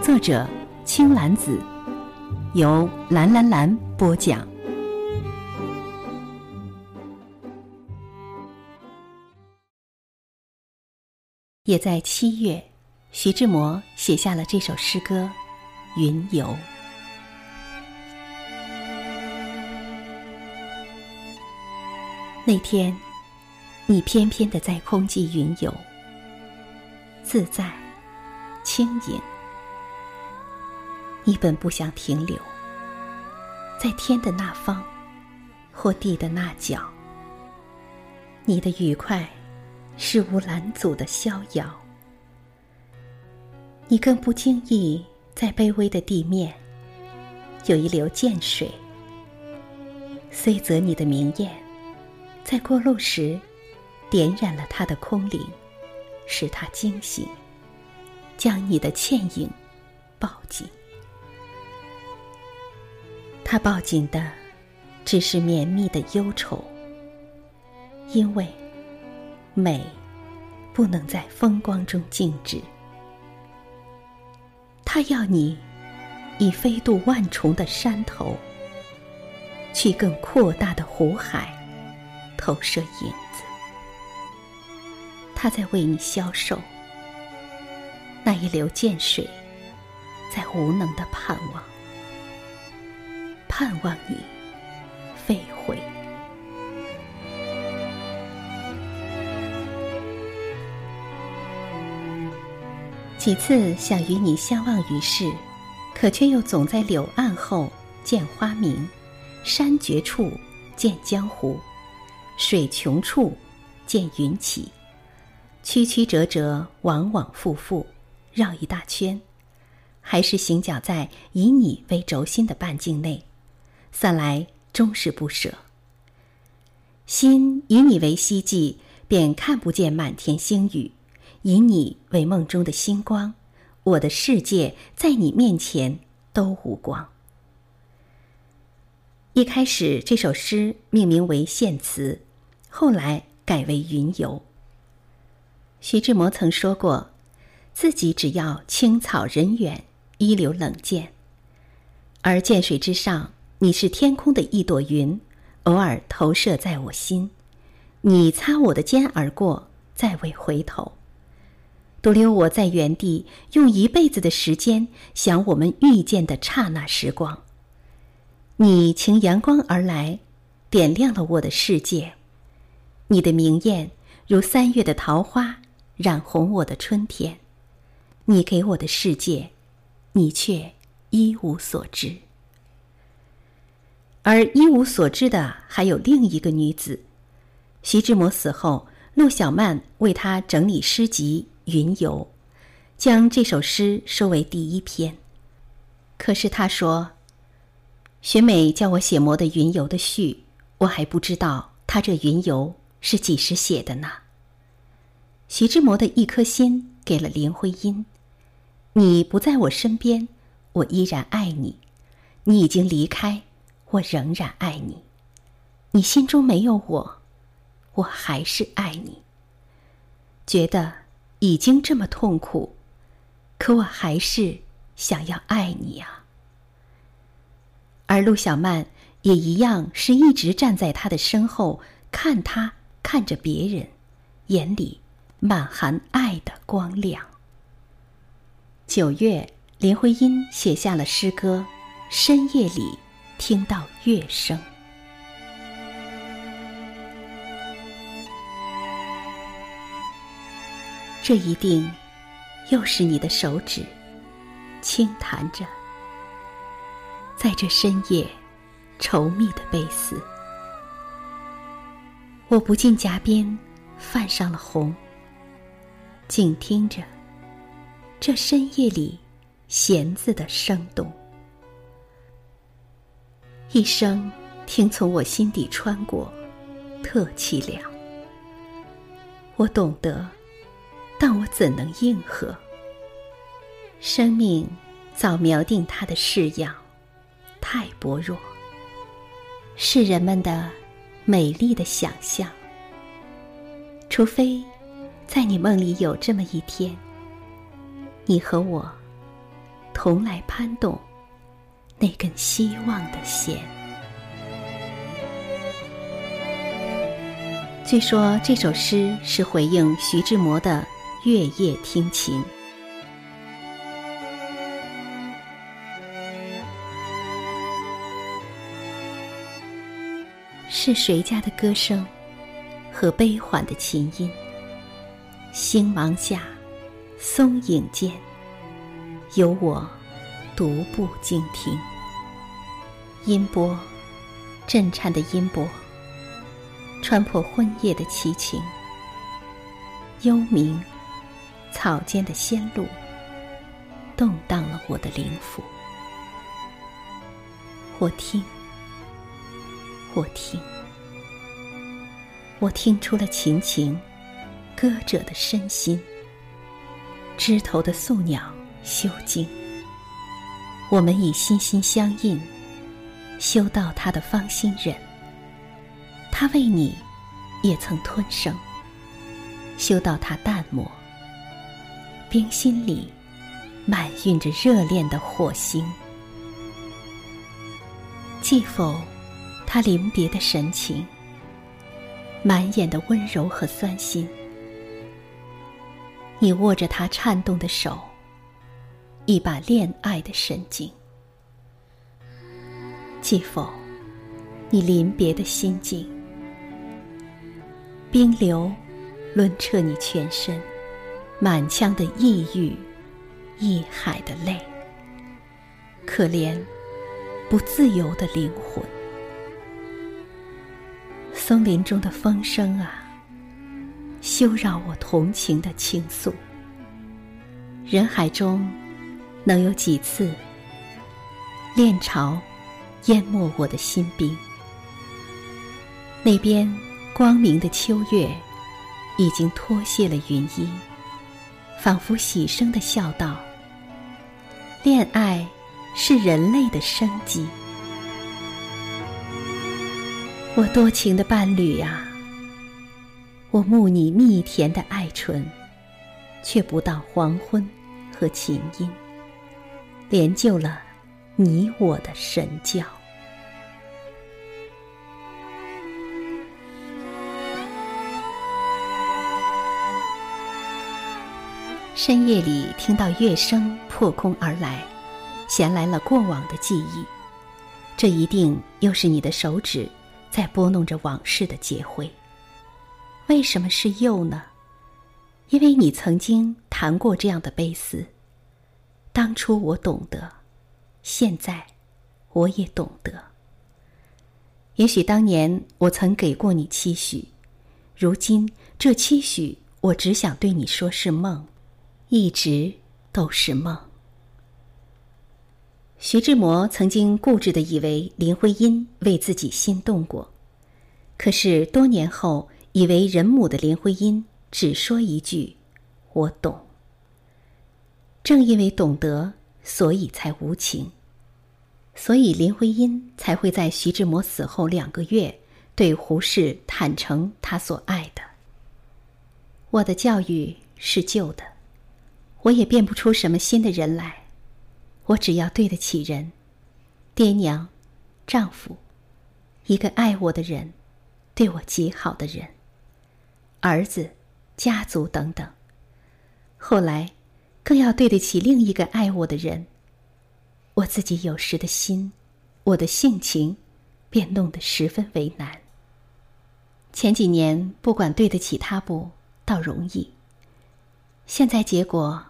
作者青兰子，由蓝蓝蓝播讲。也在七月，徐志摩写下了这首诗歌《云游》。那天，你翩翩的在空际云游，自在、轻盈。你本不想停留，在天的那方，或地的那角。你的愉快，是无拦阻的逍遥。你更不经意，在卑微的地面，有一流涧水。虽则你的明艳，在过路时，点染了它的空灵，使它惊醒，将你的倩影抱紧。他抱紧的，只是绵密的忧愁。因为美不能在风光中静止，他要你以飞渡万重的山头，去更扩大的湖海投射影子。他在为你消瘦，那一流涧水在无能的盼望。盼望你飞回。几次想与你相望于世，可却又总在柳岸后见花明，山绝处见江湖，水穷处见云起，曲曲折折，往往复复，绕一大圈，还是行脚在以你为轴心的半径内。算来终是不舍。心以你为希冀，便看不见满天星宇；以你为梦中的星光，我的世界在你面前都无光。一开始这首诗命名为《献词》，后来改为《云游》。徐志摩曾说过，自己只要青草人远，一流冷涧，而涧水之上。你是天空的一朵云，偶尔投射在我心。你擦我的肩而过，再未回头，独留我在原地，用一辈子的时间想我们遇见的刹那时光。你擎阳光而来，点亮了我的世界。你的明艳如三月的桃花，染红我的春天。你给我的世界，你却一无所知。而一无所知的还有另一个女子。徐志摩死后，陆小曼为他整理诗集《云游》，将这首诗收为第一篇。可是他说：“学美叫我写《摩的云游》的序，我还不知道他这《云游》是几时写的呢。”徐志摩的一颗心给了林徽因：“你不在我身边，我依然爱你；你已经离开。”我仍然爱你，你心中没有我，我还是爱你。觉得已经这么痛苦，可我还是想要爱你啊。而陆小曼也一样，是一直站在他的身后，看他看着别人，眼里满含爱的光亮。九月，林徽因写下了诗歌《深夜里》。听到乐声，这一定又是你的手指轻弹着，在这深夜稠密的悲思。我不禁颊边泛上了红，静听着这深夜里弦字的生动。一生听从我心底穿过，特凄凉。我懂得，但我怎能应和？生命早瞄定它的式样，太薄弱。是人们的美丽的想象，除非在你梦里有这么一天，你和我同来攀动那根希望的弦。据说这首诗是回应徐志摩的《月夜听琴》。是谁家的歌声和悲缓的琴音？星芒下，松影间，有我独步静听。音波，震颤的音波，穿破昏夜的凄情。幽冥，草间的仙路，动荡了我的灵符。我听，我听。我听出了琴情，歌者的身心。枝头的宿鸟修静，我们以心心相印，修到他的芳心忍。他为你，也曾吞声，修到他淡漠。冰心里，满蕴着热恋的火星。记否，他临别的神情。满眼的温柔和酸心，你握着他颤动的手，一把恋爱的神经。记否，你临别的心境，冰流抡彻你全身，满腔的抑郁，一海的泪。可怜不自由的灵魂。松林中的风声啊，休扰我同情的倾诉。人海中，能有几次恋潮淹没我的心冰？那边光明的秋月，已经脱卸了云衣，仿佛喜声的笑道：“恋爱是人类的生机。”我多情的伴侣呀，我慕你蜜甜的爱唇，却不到黄昏和琴音，连就了你我的神教。深夜里听到乐声破空而来，衔来了过往的记忆，这一定又是你的手指。在拨弄着往事的结灰。为什么是又呢？因为你曾经弹过这样的悲思。当初我懂得，现在我也懂得。也许当年我曾给过你期许，如今这期许，我只想对你说是梦，一直都是梦。徐志摩曾经固执的以为林徽因为自己心动过，可是多年后，以为人母的林徽因只说一句：“我懂。”正因为懂得，所以才无情，所以林徽因才会在徐志摩死后两个月，对胡适坦诚他所爱的。我的教育是旧的，我也变不出什么新的人来。我只要对得起人，爹娘、丈夫，一个爱我的人，对我极好的人，儿子、家族等等。后来，更要对得起另一个爱我的人。我自己有时的心，我的性情，便弄得十分为难。前几年不管对得起他不，倒容易。现在结果，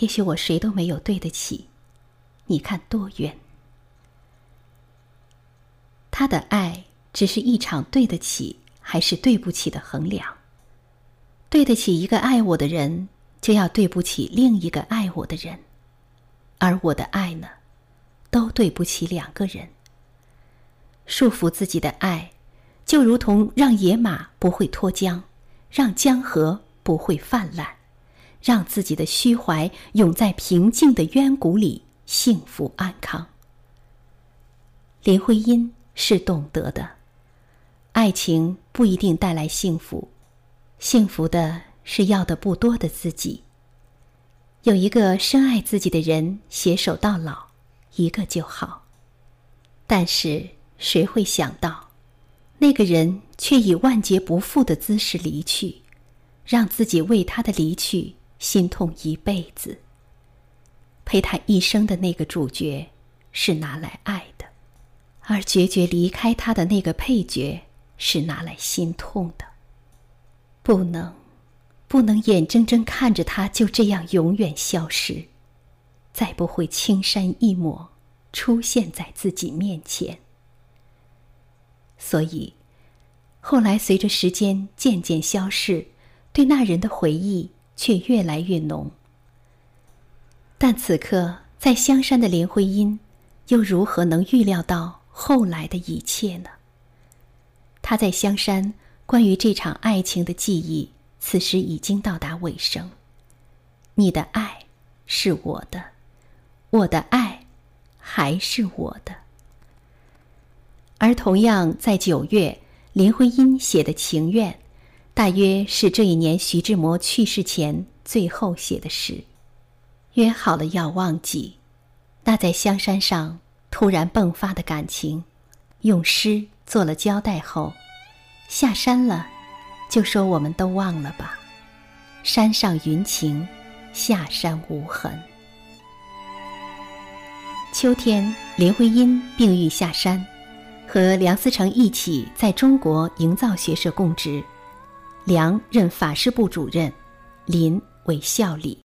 也许我谁都没有对得起。你看多远？他的爱只是一场对得起还是对不起的衡量。对得起一个爱我的人，就要对不起另一个爱我的人；而我的爱呢，都对不起两个人。束缚自己的爱，就如同让野马不会脱缰，让江河不会泛滥，让自己的虚怀永在平静的渊谷里，幸福安康。林徽因是懂得的，爱情不一定带来幸福，幸福的是要的不多的自己。有一个深爱自己的人携手到老，一个就好。但是谁会想到，那个人却以万劫不复的姿势离去，让自己为他的离去心痛一辈子。陪他一生的那个主角，是拿来爱的。而决绝离开他的那个配角，是拿来心痛的。不能，不能眼睁睁看着他就这样永远消失，再不会青山一抹出现在自己面前。所以，后来随着时间渐渐消逝，对那人的回忆却越来越浓。但此刻在香山的林徽因，又如何能预料到？后来的一切呢？他在香山关于这场爱情的记忆，此时已经到达尾声。你的爱是我的，我的爱还是我的。而同样在九月，林徽因写的情愿，大约是这一年徐志摩去世前最后写的诗。约好了要忘记，那在香山上。突然迸发的感情，用诗做了交代后，下山了，就说我们都忘了吧。山上云情，下山无痕。秋天，林徽因病愈下山，和梁思成一起在中国营造学社供职，梁任法师部主任，林为校理。